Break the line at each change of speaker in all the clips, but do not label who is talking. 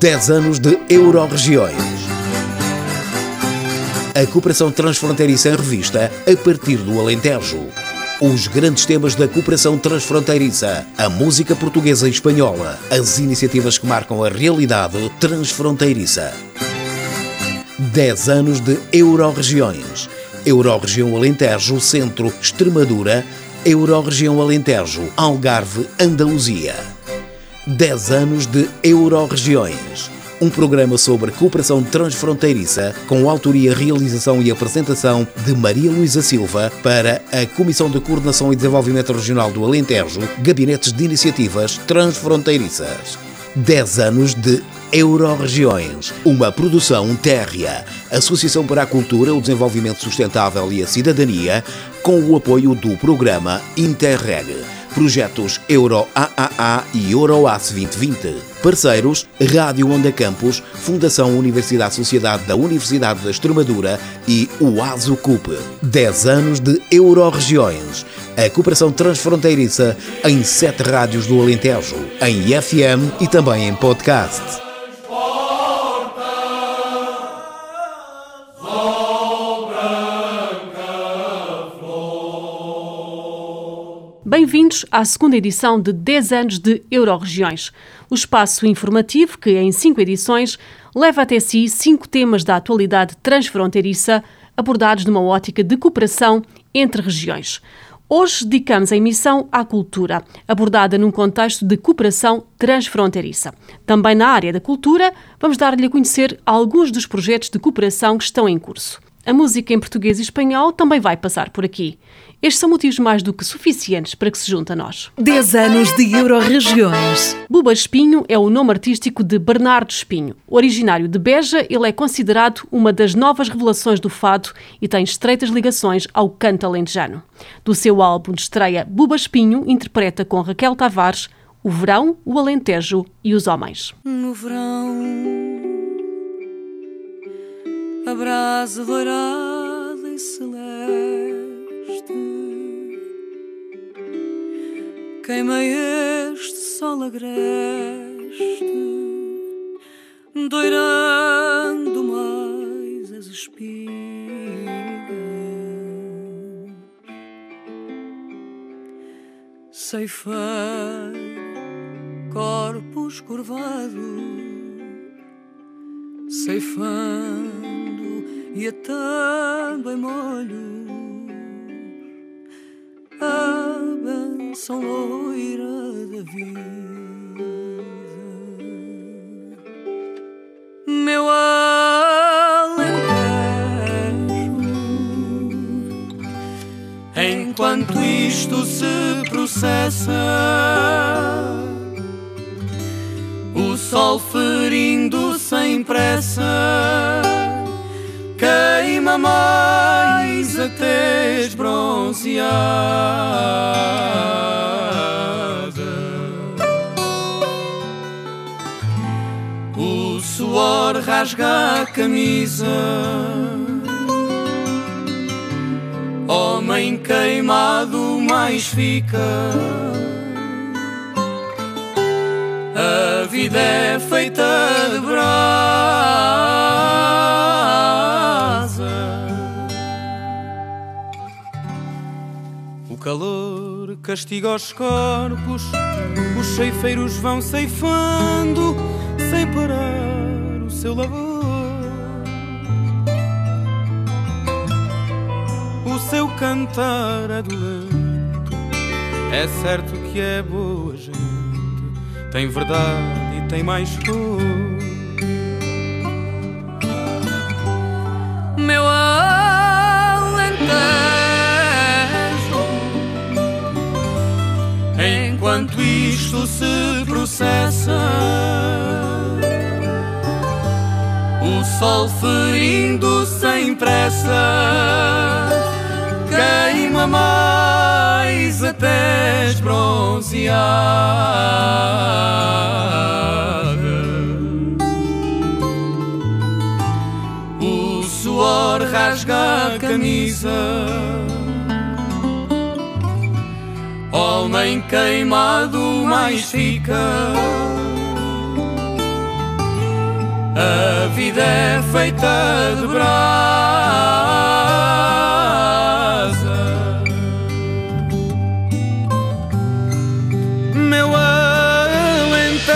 Dez anos de Euroregiões. A cooperação transfronteiriça em revista a partir do Alentejo. Os grandes temas da cooperação transfronteiriça, a música portuguesa e espanhola, as iniciativas que marcam a realidade transfronteiriça. 10 anos de Euroregiões. Euroregião Alentejo, Centro, Extremadura, Euroregião Alentejo, Algarve, Andaluzia. 10 anos de Euroregiões um programa sobre cooperação transfronteiriça com autoria, realização e apresentação de Maria Luísa Silva para a Comissão de Coordenação e Desenvolvimento Regional do Alentejo, Gabinetes de Iniciativas Transfronteiriças. 10 anos de Euroregiões, uma produção térrea, Associação para a Cultura, o Desenvolvimento Sustentável e a Cidadania, com o apoio do programa Interreg Projetos Euro AAA e Euroace 2020. Parceiros: Rádio Onda Campos, Fundação Universidade Sociedade da Universidade da Extremadura e o ASUCUP. 10 anos de Euroregiões. A cooperação transfronteiriça em sete rádios do Alentejo, em FM e também em podcast.
Bem-vindos à segunda edição de 10 anos de Euroregiões, o espaço informativo que, em cinco edições, leva até si cinco temas da atualidade transfronteiriça abordados numa ótica de cooperação entre regiões. Hoje dedicamos a emissão à cultura, abordada num contexto de cooperação transfronteiriça. Também na área da cultura, vamos dar-lhe a conhecer alguns dos projetos de cooperação que estão em curso. A música em português e espanhol também vai passar por aqui. Estes são motivos mais do que suficientes para que se junte a nós.
10 anos de Euroregiões.
Buba Espinho é o nome artístico de Bernardo Espinho. Originário de Beja, ele é considerado uma das novas revelações do fado e tem estreitas ligações ao canto alentejano. Do seu álbum de estreia, Buba Espinho interpreta com Raquel Tavares o verão, o alentejo e os homens.
No verão, a brasa dourada e celeste queima este sol agreste, doirando mais as espigas, ceifar corpos curvados, ceifando e atando em molho a benção loira da vida. Meu alentejo, enquanto isto se processa, o sol ferindo sem pressa queima mais até esbronzeada. O suor rasga a camisa. Homem queimado mais fica. A vida é feita de brasa. O calor castiga os corpos, os ceifeiros vão ceifando sem parar o seu labor. O seu cantar é dolente, é certo que é boa gente tem verdade e tem mais cor. Meu alentejo, enquanto isto se processa, o sol ferindo sem pressa queima mais até esbronzeada. O suor rasga a camisa. Homem queimado mais fica. A vida é feita de brasa. Meu alentejo,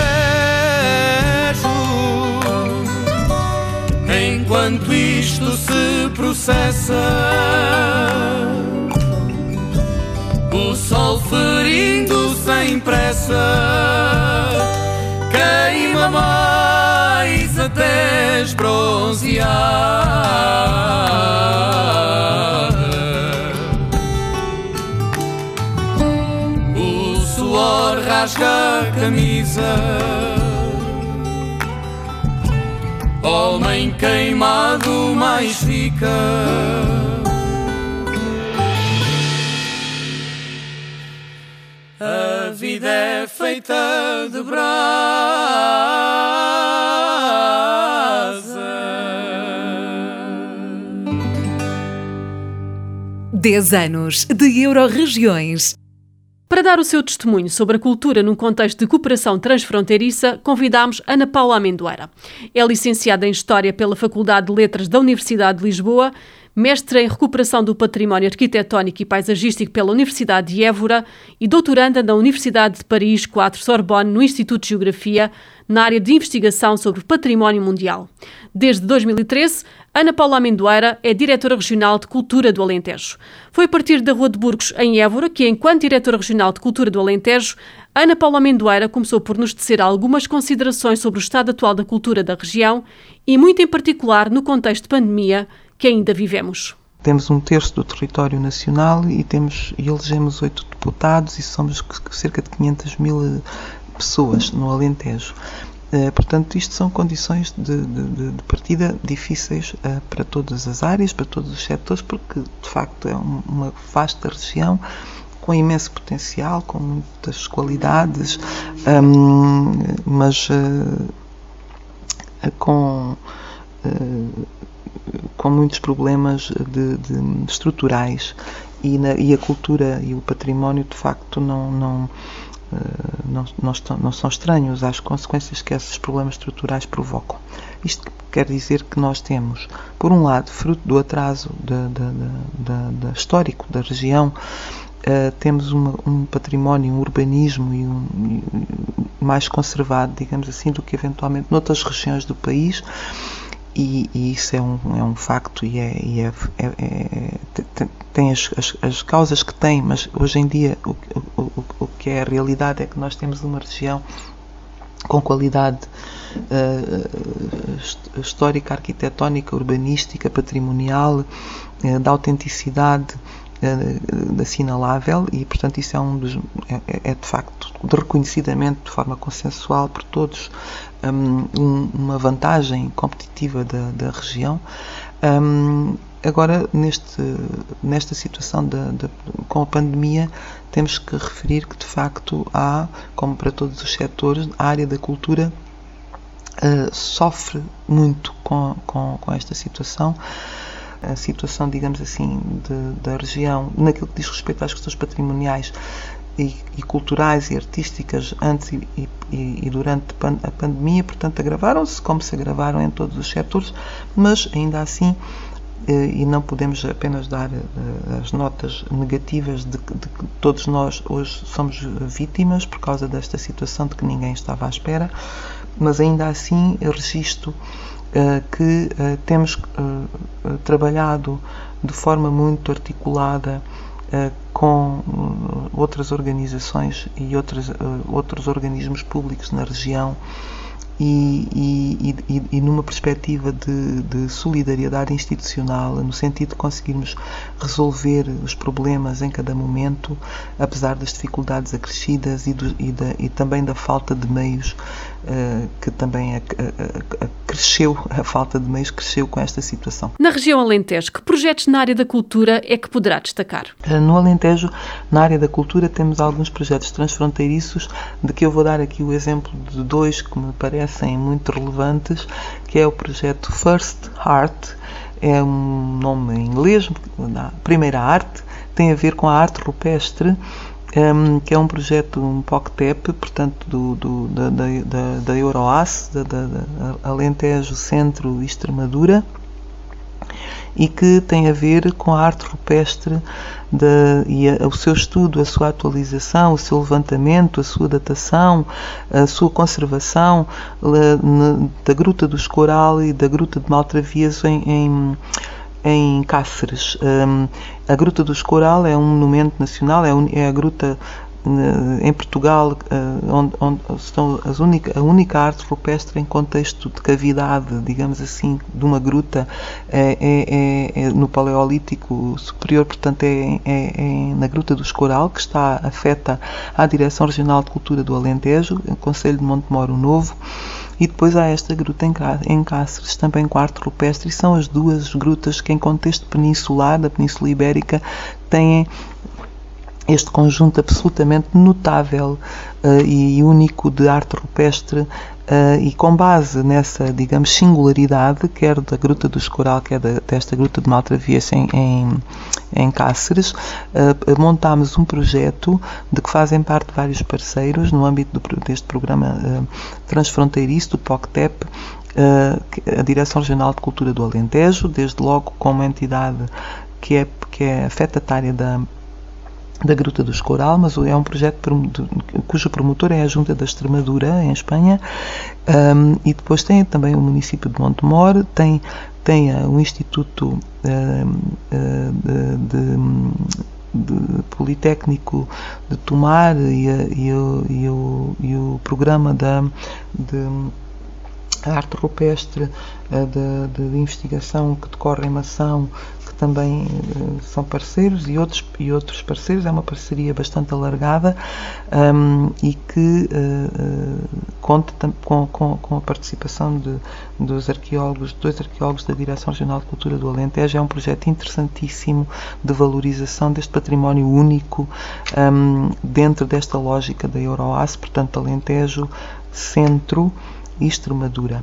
enquanto isto se processa, sol ferindo sem pressa queima mais até esbronzear. O suor rasga a camisa. Homem queimado mais fica. Vida é feita de brasa.
10 anos de Euroregiões.
Para dar o seu testemunho sobre a cultura num contexto de cooperação transfronteiriça, convidámos Ana Paula Amendoeira. É licenciada em História pela Faculdade de Letras da Universidade de Lisboa, mestre em Recuperação do Património Arquitetónico e Paisagístico pela Universidade de Évora e doutoranda na Universidade de Paris 4 Sorbonne no Instituto de Geografia, na área de investigação sobre património mundial. Desde 2013, Ana Paula Amendoeira é diretora regional de Cultura do Alentejo. Foi a partir da Rua de Burgos, em Évora, que, enquanto diretora regional de Cultura do Alentejo, Ana Paula Amendoeira começou por nos tecer algumas considerações sobre o estado atual da cultura da região e, muito em particular, no contexto de pandemia que ainda vivemos.
Temos um terço do território nacional e temos e elegemos oito deputados e somos cerca de 500 mil pessoas no Alentejo. Uh, portanto, isto são condições de, de, de partida difíceis uh, para todas as áreas, para todos os setores, porque de facto é um, uma vasta região com imenso potencial, com muitas qualidades, um, mas uh, com com muitos problemas de, de estruturais. E, na, e, a cultura e o património de facto não, não, não, não, estão, não, são estranhos às consequências que esses problemas estruturais provocam. Isto quer dizer que nós temos, por um lado, fruto do atraso da, da, da histórico da região, Uh, temos uma, um património, um urbanismo e um, e mais conservado, digamos assim, do que eventualmente noutras regiões do país. E, e, isso é um, é um facto e, é, e é, é, tem as, as, as, causas que tem, mas hoje em dia o, o, o, que é a realidade é que nós temos uma região com qualidade uh, histórica, arquitetónica, urbanística, patrimonial, uh, da autenticidade uh, assinalável e, portanto, isso é um dos é, é de facto de reconhecidamente de forma consensual por todos um, uma vantagem competitiva da, da região. Um, agora, neste, nesta situação da, com a pandemia, temos que referir que, de facto, há, como para todos os setores, a área da cultura uh, sofre muito com, com, com esta situação a situação, digamos assim, de, da região, naquilo que diz respeito às questões patrimoniais, e, e culturais e artísticas antes e, e, e durante a pandemia, portanto, agravaram-se, como se agravaram em todos os setores, mas ainda assim eh, e não podemos apenas dar eh, as notas negativas de que, todos nós hoje somos vítimas por causa desta situação de que ninguém estava à espera, mas ainda assim registro que uh, temos uh, trabalhado de forma muito articulada com outras organizações e outros, organismos públicos na região e, e, e, e numa perspectiva de, de, solidariedade institucional, no sentido de conseguirmos resolver os problemas em cada momento, apesar das dificuldades acrescidas e, do, da, também da falta de meios eh, que também cresceu, a falta de meios cresceu com esta situação.
Na região Alentejo, que projetos na área da cultura é que poderá destacar?
Eh, no Alentejo, na área da cultura, temos alguns projetos transfronteiriços, de que eu vou dar aqui o exemplo de dois que me parecem muito relevantes, que é o projeto First Heart, é um nome em inglês, primeira arte, tem a ver com a arte rupestre, um, que é um projeto, um POCTEP, portanto, do, do, da, da, da Euroas, da, da, da Alentejo Centro Extremadura, e que tem a ver com a arte rupestre de, e a, o seu estudo, a sua atualização, o seu levantamento, a sua datação, a sua conservação da Gruta do Escoral e da Gruta de Maltravias em, em em Cáceres. Um, a Gruta do Escoral é um monumento nacional, é, un, é a gruta em Portugal uh, onde, onde, estão as única, a única arte rupestre em contexto de cavidade, digamos assim, de uma gruta é, é, é, é no Paleolítico Superior, portanto é, é, é, na Gruta do Escoral, que está afeta à Direção Regional de Cultura do Alentejo, Conselho de Montemoro Novo. E depois há esta gruta em Cáceres, também quarto rupestre, e são as duas grutas que, em contexto peninsular, da Península Ibérica, têm este conjunto absolutamente notável uh, e único de arte rupestre Uh, e com base nessa, digamos, singularidade, quer da Gruta do Escoral, quer da, desta Gruta de Maltravias em, em, em Cáceres, uh, montámos um projeto de que fazem parte vários parceiros no âmbito do, deste programa uh, transfronteiriço do POCTEP, a Direção Regional de Cultura do Alentejo, desde logo como entidade que é, que é afetatária da da Gruta do Escoral, mas é um projeto cujo promotor é a Junta da Extremadura, em Espanha, um, e depois tem também o município de Montemor, tem, tem o Instituto uh, uh, de, de, de, Politécnico de Tomar e, e, o, e, o, e o programa da, de arte rupestre de, de, investigação que decorre em Mação também uh, são parceiros e outros, e outros parceiros. É uma parceria bastante alargada um, e que uh, conta com, com, com, a participação de, dos arqueólogos, dois arqueólogos da Direção Regional de Cultura do Alentejo. É um projeto interessantíssimo de valorização deste património único um, dentro desta lógica da Euroas, portanto, Alentejo, Centro e Extremadura.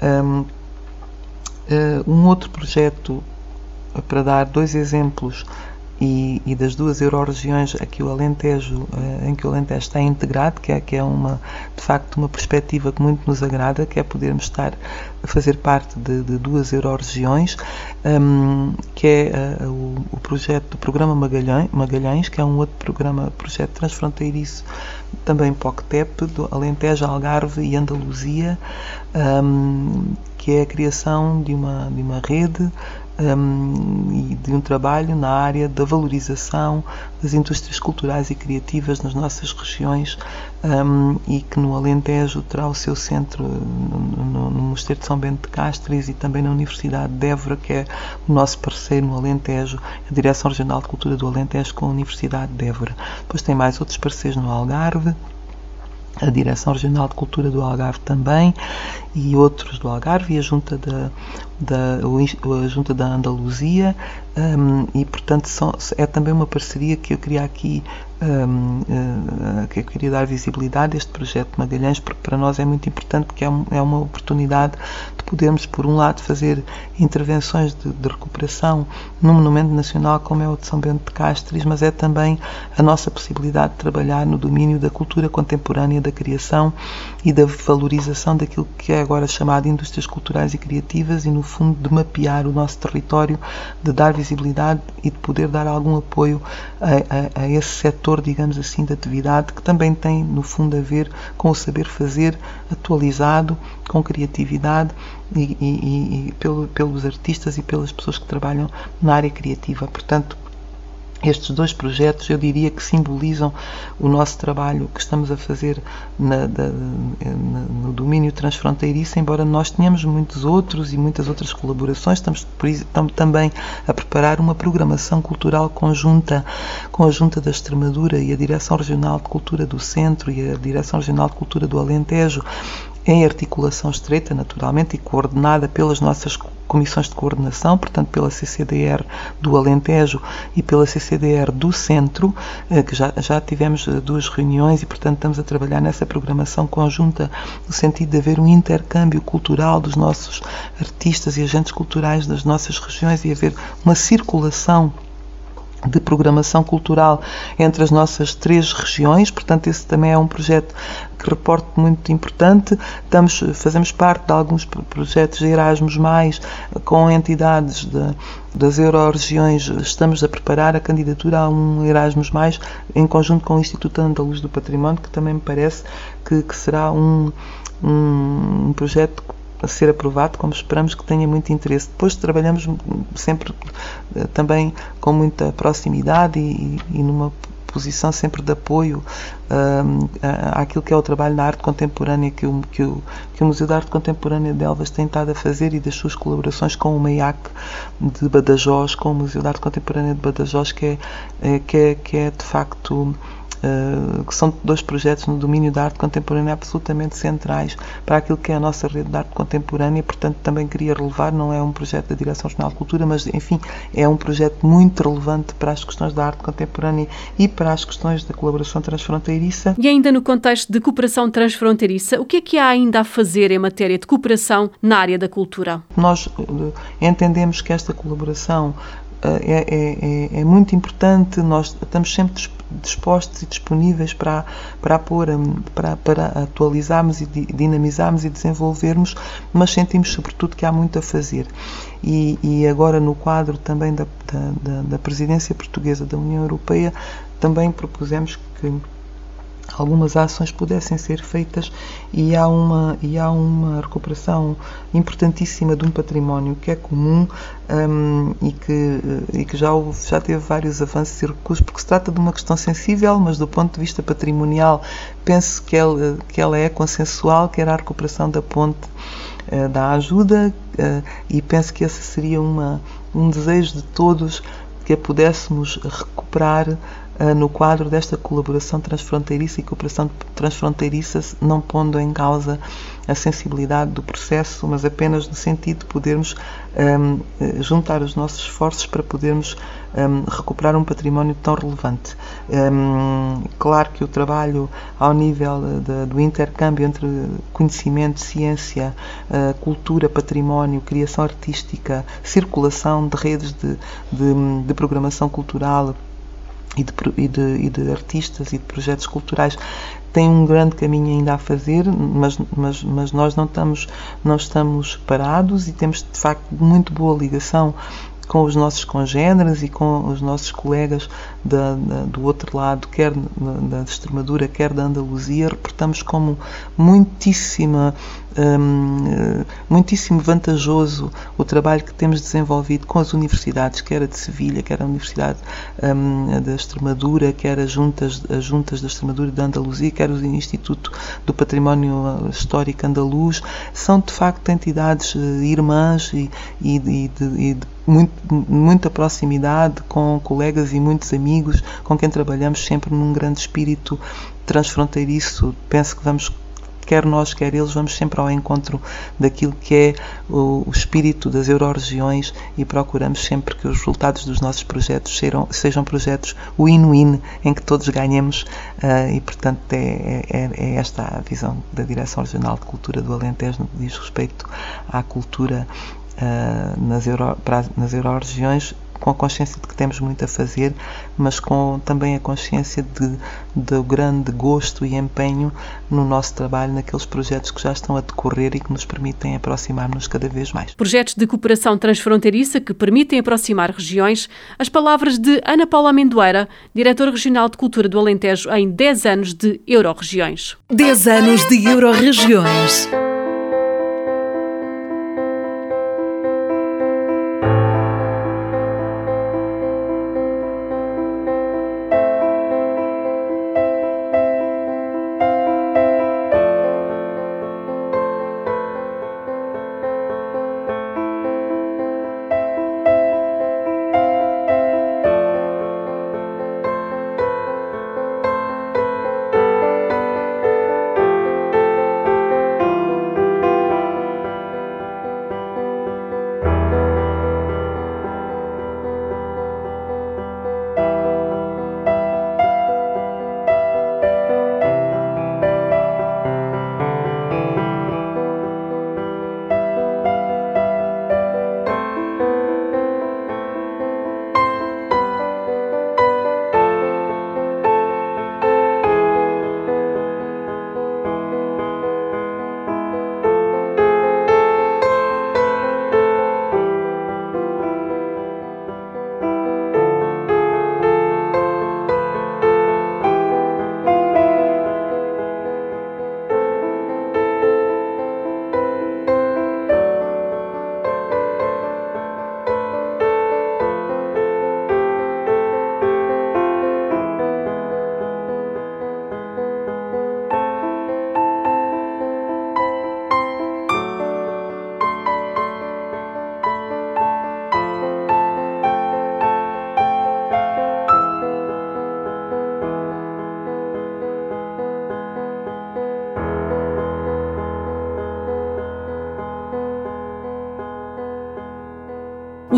Um, um outro projeto para dar dois exemplos e, e, das duas euroregiões aqui o Alentejo, eh, em que o Alentejo está integrado, que é, que é uma, de facto uma perspectiva que muito nos agrada, que é podermos estar a fazer parte de, de duas euroregiões, um, que é uh, o, o, projeto do Programa Magalhães, Magalhães, que é um outro programa, projeto transfronteiriço, também POCTEP, do Alentejo, Algarve e Andaluzia, um, que é a criação de uma, de uma rede um, e de um trabalho na área da valorização das indústrias culturais e criativas nas nossas regiões um, e que no Alentejo terá o seu centro no, no, no Mosteiro de São Bento de Castres e também na Universidade de Évora, que é o nosso parceiro no Alentejo, a Direção Regional de Cultura do Alentejo com a Universidade de Évora. Depois tem mais outros parceiros no Algarve, a Direção Regional de Cultura do Algarve também e outros do Algarve e a Junta da, da, a Junta da Andaluzia um, e portanto são, é também uma parceria que eu queria aqui um, uh, que eu queria dar visibilidade a este projeto de Magalhães porque para nós é muito importante porque é, um, é uma oportunidade de podermos por um lado fazer intervenções de, de, recuperação num monumento nacional como é o de São Bento de Castres mas é também a nossa possibilidade de trabalhar no domínio da cultura contemporânea da criação e da valorização daquilo que é agora chamado indústrias culturais e criativas e no fundo de mapear o nosso território, de dar visibilidade e de poder dar algum apoio a, a, a esse setor, digamos assim, de atividade que também tem no fundo a ver com o saber fazer atualizado, com criatividade e, e, e pelo, pelos artistas e pelas pessoas que trabalham na área criativa. Portanto, estes dois projetos eu diria que simbolizam o nosso trabalho que estamos a fazer na, da, na, no domínio transfronteiriço, embora nós tenhamos muitos outros e muitas outras colaborações, estamos, estamos também a preparar uma programação cultural conjunta com a Junta da Extremadura e a Direção Regional de Cultura do Centro e a Direção Regional de Cultura do Alentejo em articulação estreita, naturalmente, e coordenada pelas nossas comissões de coordenação, portanto, pela CCDR do Alentejo e pela CCDR do Centro, eh, que já, já tivemos eh, duas reuniões e, portanto, estamos a trabalhar nessa programação conjunta no sentido de haver um intercâmbio cultural dos nossos artistas e agentes culturais das nossas regiões e haver uma circulação de programação cultural entre as nossas três regiões, portanto esse também é um projeto que reporto muito importante. Estamos, fazemos parte de alguns projetos de Erasmus mais com entidades de, das Euroregiões. Estamos a preparar a candidatura a um Erasmus mais em conjunto com o Instituto Andaluz do Património, que também me parece que, que será um, um, um projeto a ser aprovado, como esperamos que tenha muito interesse. Depois trabalhamos sempre eh, também com muita proximidade e, e numa posição sempre de apoio um, àquilo que é o trabalho na arte contemporânea que o, que, o, que o Museu de Arte Contemporânea de Elvas tem estado a fazer e das suas colaborações com o MEIAC de Badajoz, com o Museu de Arte Contemporânea de Badajoz, que é, é que, é, que é de facto uh, que são dois projetos no domínio da arte contemporânea absolutamente centrais para aquilo que é a nossa rede de arte contemporânea, portanto também queria relevar, não é um projeto da Direção Regional de Cultura, mas enfim, é um projeto muito relevante para as questões da arte contemporânea e para as questões da colaboração transfronteiriça.
E ainda no contexto de cooperação transfronteiriça, o que é que há ainda a fazer em matéria de cooperação na área da cultura?
Nós uh, entendemos que esta colaboração eh, é, é, é, é, muito importante, nós estamos sempre dispostos e disponíveis para, para, pôr, hum, para, para atualizarmos e dinamizarmos e desenvolvermos, mas sentimos sobretudo que há muito a fazer. E, e agora, no quadro também da, da, da presidência portuguesa da União Europeia, também propusemos que algumas ações pudessem ser feitas e há uma e há uma recuperação importantíssima de um património que é comum um, e que e que já houve, já teve vários avanços e recursos porque se trata de uma questão sensível mas do ponto de vista patrimonial penso que ela que ela é consensual que era a recuperação da ponte uh, da ajuda uh, e penso que esse seria uma um desejo de todos que a pudéssemos recuperar no quadro desta colaboração transfronteiriça e cooperação transfronteiriça, não pondo em causa a sensibilidade do processo, mas apenas no sentido de podermos um, eh, juntar os nossos esforços para podermos um, recuperar um património tão relevante. Um, claro que o trabalho ao nível de, do intercâmbio entre conhecimento, ciência, uh, cultura, património, criação artística, circulação de redes de, de, de programação cultural, e de, e, de, e de, artistas e de projetos culturais tem um grande caminho ainda a fazer, mas, mas, mas nós não estamos, não estamos parados e temos de facto muito boa ligação com os nossos congêneres e com os nossos colegas da, da, do outro lado, quer da Extremadura, quer da Andaluzia, reportamos como muitíssima, um, muitíssimo vantajoso o trabalho que temos desenvolvido com as universidades, quer a de Sevilha, quer a Universidade um, da Extremadura, quer as juntas, as juntas da Extremadura e da Andaluzia, quer o Instituto do Património Histórico Andaluz, são de facto entidades uh, irmãs e, e, e de, e de muito, muita proximidade com colegas e muitos amigos com quem trabalhamos sempre num grande espírito transfronteiriço. Penso que vamos quer nós, quer eles, vamos sempre ao encontro daquilo que é o, espírito das euroregiões e procuramos sempre que os resultados dos nossos projetos sejam, sejam projetos win-win, em que todos ganhemos uh, e, portanto, é, é, é, esta a visão da Direção Regional de Cultura do Alentejo no que diz respeito à cultura uh, nas, euro, para, nas euroregiões com a consciência de que temos muito a fazer, mas com também a consciência de, do grande gosto e empenho no nosso trabalho, naqueles projetos que já estão a decorrer e que nos permitem aproximar-nos cada vez mais.
Projetos de cooperação transfronteiriça que permitem aproximar regiões. As palavras de Ana Paula Amendoeira, diretora regional de Cultura do Alentejo, em 10 anos de Euroregiões.
10 anos de Euroregiões.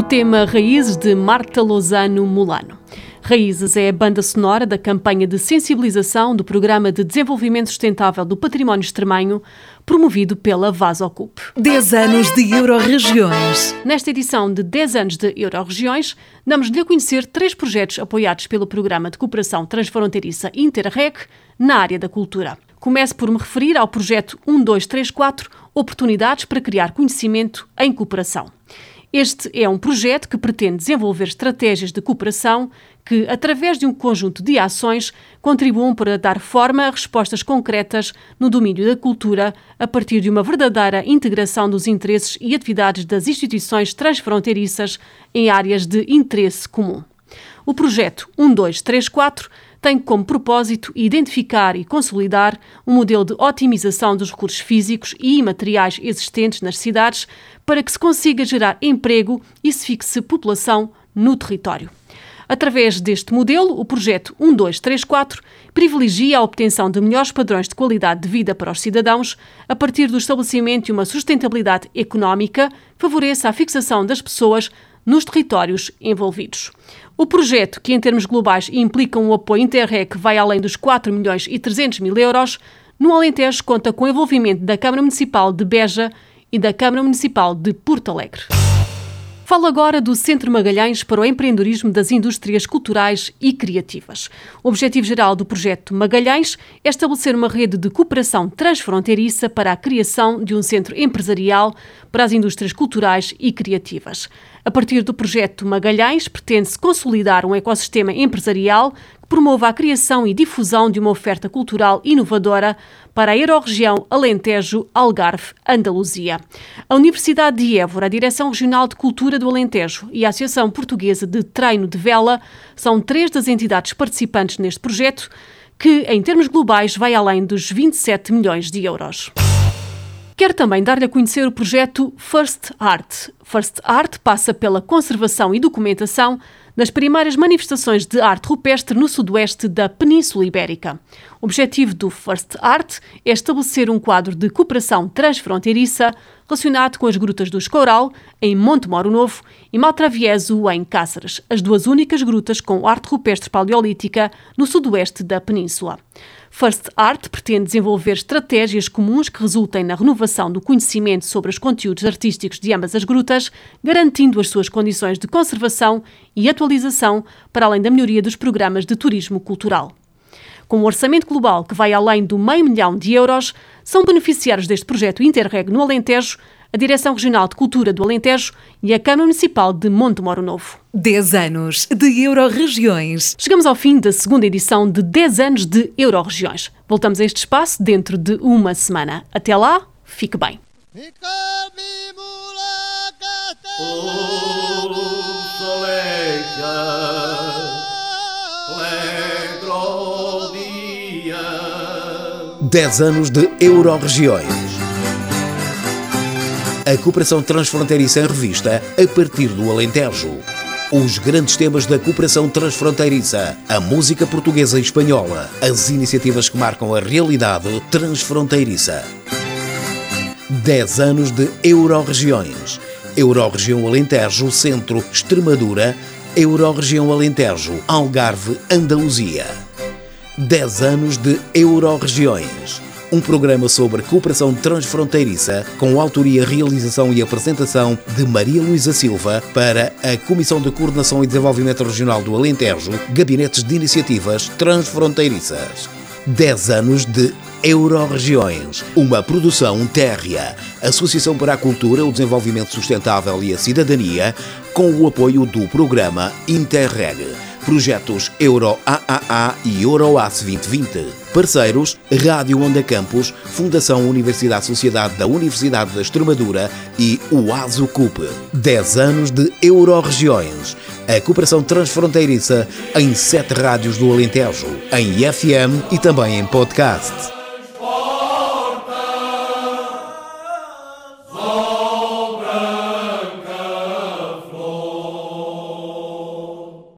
Tema Raízes de Marta Lozano Mulano. Raízes é a banda sonora da campanha de sensibilização do Programa de Desenvolvimento Sustentável do Património Extremanho, promovido pela Vasocup.
10 anos de Euroregiões.
Nesta edição de 10 anos de Euroregiões, damos-lhe a conhecer três projetos apoiados pelo Programa de Cooperação Transfronteiriça Interreg na área da cultura. Começo por me referir ao projeto 1234 Oportunidades para Criar Conhecimento em Cooperação. Este é um projeto que pretende desenvolver estratégias de cooperação que, através de um conjunto de ações, contribuam para dar forma a respostas concretas no domínio da cultura a partir de uma verdadeira integração dos interesses e atividades das instituições transfronteiriças em áreas de interesse comum. O projeto 1234 tem como propósito identificar e consolidar um modelo de otimização dos recursos físicos e imateriais existentes nas cidades para que se consiga gerar emprego e se fixe população no território. Através deste modelo, o projeto 1234 privilegia a obtenção de melhores padrões de qualidade de vida para os cidadãos a partir do estabelecimento de uma sustentabilidade económica que favoreça a fixação das pessoas nos territórios envolvidos. O projeto, que em termos globais implica um apoio interreg que vai além dos 4 milhões e 300 mil euros, no Alentejo conta com o envolvimento da Câmara Municipal de Beja e da Câmara Municipal de Porto Alegre. Falo agora do Centro Magalhães para o empreendedorismo das indústrias culturais e criativas. O objetivo geral do projeto Magalhães é estabelecer uma rede de cooperação transfronteiriça para a criação de um centro empresarial para as indústrias culturais e criativas. A partir do projeto Magalhães, pretende-se consolidar um ecossistema empresarial que promova a criação e difusão de uma oferta cultural inovadora para a Euroregião Alentejo, Algarve, Andaluzia. A Universidade de Évora, a Direção Regional de Cultura do Alentejo e a Associação Portuguesa de Treino de Vela são três das entidades participantes neste projeto, que, em termos globais, vai além dos 27 milhões de euros. Quero também dar-lhe a conhecer o projeto First Art. First Art passa pela conservação e documentação das primeiras manifestações de arte rupestre no sudoeste da Península Ibérica. O objetivo do First Art é estabelecer um quadro de cooperação transfronteiriça relacionado com as grutas do Escoural, em Monte Moro Novo, e Maltravieso, em Cáceres, as duas únicas grutas com arte rupestre paleolítica no sudoeste da península. First Art pretende desenvolver estratégias comuns que resultem na renovação do conhecimento sobre os conteúdos artísticos de ambas as grutas, garantindo as suas condições de conservação e atualização, para além da melhoria dos programas de turismo cultural. Com um orçamento global que vai além do meio milhão de euros, são beneficiários deste projeto Interreg no Alentejo a Direção Regional de Cultura do Alentejo e a Câmara Municipal de Monte Moro Novo.
10 anos de Euroregiões.
Chegamos ao fim da segunda edição de 10 anos de Euroregiões. Voltamos a este espaço dentro de uma semana. Até lá, fique bem.
Dez anos de Euroregiões a cooperação transfronteiriça em revista a partir do Alentejo. Os grandes temas da cooperação transfronteiriça, a música portuguesa e espanhola, as iniciativas que marcam a realidade transfronteiriça. 10 anos de Euroregiões. Euroregião Alentejo, Centro, Extremadura, Euroregião Alentejo, Algarve, Andaluzia. 10 anos de Euroregiões um programa sobre cooperação transfronteiriça com autoria, realização e apresentação de Maria Luísa Silva para a Comissão de Coordenação e Desenvolvimento Regional do Alentejo, Gabinetes de Iniciativas Transfronteiriças. 10 anos de Euroregiões, uma produção térrea, Associação para a Cultura, o Desenvolvimento Sustentável e a Cidadania, com o apoio do programa Interreg Projetos Euro AAA e Euroace 2020. Parceiros Rádio Onda Campus, Fundação Universidade Sociedade da Universidade da Extremadura e o ASUCUP. 10 anos de Euroregiões. A cooperação transfronteiriça em sete rádios do Alentejo, em FM e também em podcast.